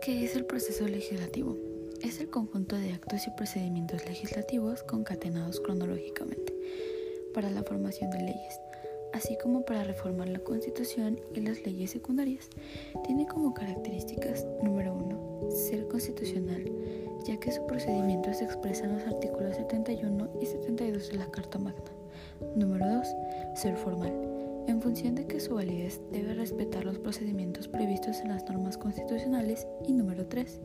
¿Qué es el proceso legislativo? Es el conjunto de actos y procedimientos legislativos concatenados cronológicamente para la formación de leyes, así como para reformar la Constitución y las leyes secundarias. Tiene como características, número uno, ser constitucional, ya que su procedimiento se expresa en los artículos 71 y 72 de la Carta Magna. Número 2, ser formal en función de que su validez debe respetar los procedimientos previstos en las normas constitucionales y número 3,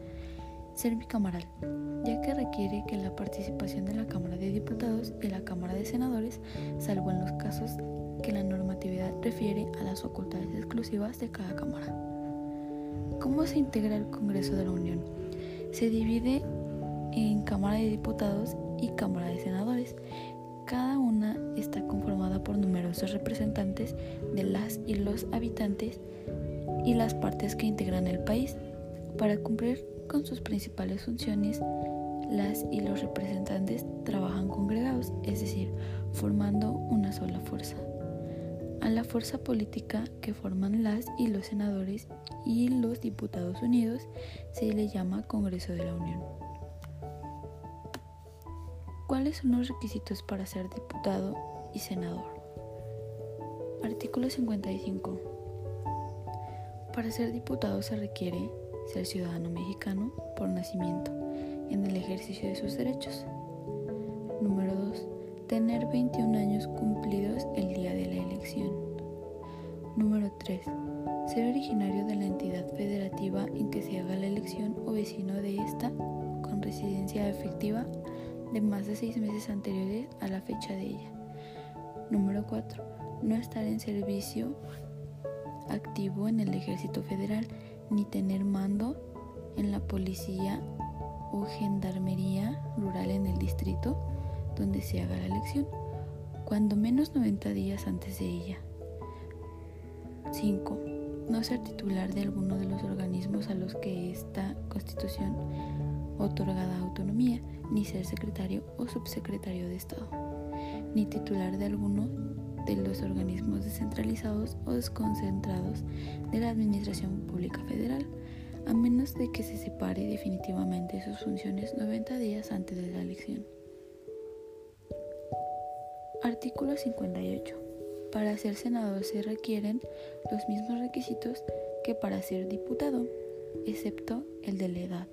ser bicameral, ya que requiere que la participación de la Cámara de Diputados y la Cámara de Senadores, salvo en los casos que la normatividad refiere a las facultades exclusivas de cada Cámara. ¿Cómo se integra el Congreso de la Unión? Se divide en Cámara de Diputados y Cámara de Senadores. Numerosos representantes de las y los habitantes y las partes que integran el país. Para cumplir con sus principales funciones, las y los representantes trabajan congregados, es decir, formando una sola fuerza. A la fuerza política que forman las y los senadores y los diputados unidos se le llama Congreso de la Unión. ¿Cuáles son los requisitos para ser diputado y senador? Artículo 55. Para ser diputado se requiere ser ciudadano mexicano por nacimiento en el ejercicio de sus derechos. Número 2. Tener 21 años cumplidos el día de la elección. Número 3. Ser originario de la entidad federativa en que se haga la elección o vecino de esta con residencia efectiva de más de seis meses anteriores a la fecha de ella. Número 4. No estar en servicio activo en el ejército federal ni tener mando en la policía o gendarmería rural en el distrito donde se haga la elección, cuando menos 90 días antes de ella. 5. No ser titular de alguno de los organismos a los que esta constitución otorgada autonomía, ni ser secretario o subsecretario de Estado, ni titular de alguno de los organismos descentralizados o desconcentrados de la Administración Pública Federal, a menos de que se separe definitivamente sus funciones 90 días antes de la elección. Artículo 58. Para ser senador se requieren los mismos requisitos que para ser diputado, excepto el de la edad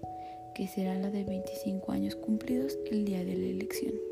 que será la de 25 años cumplidos el día de la elección.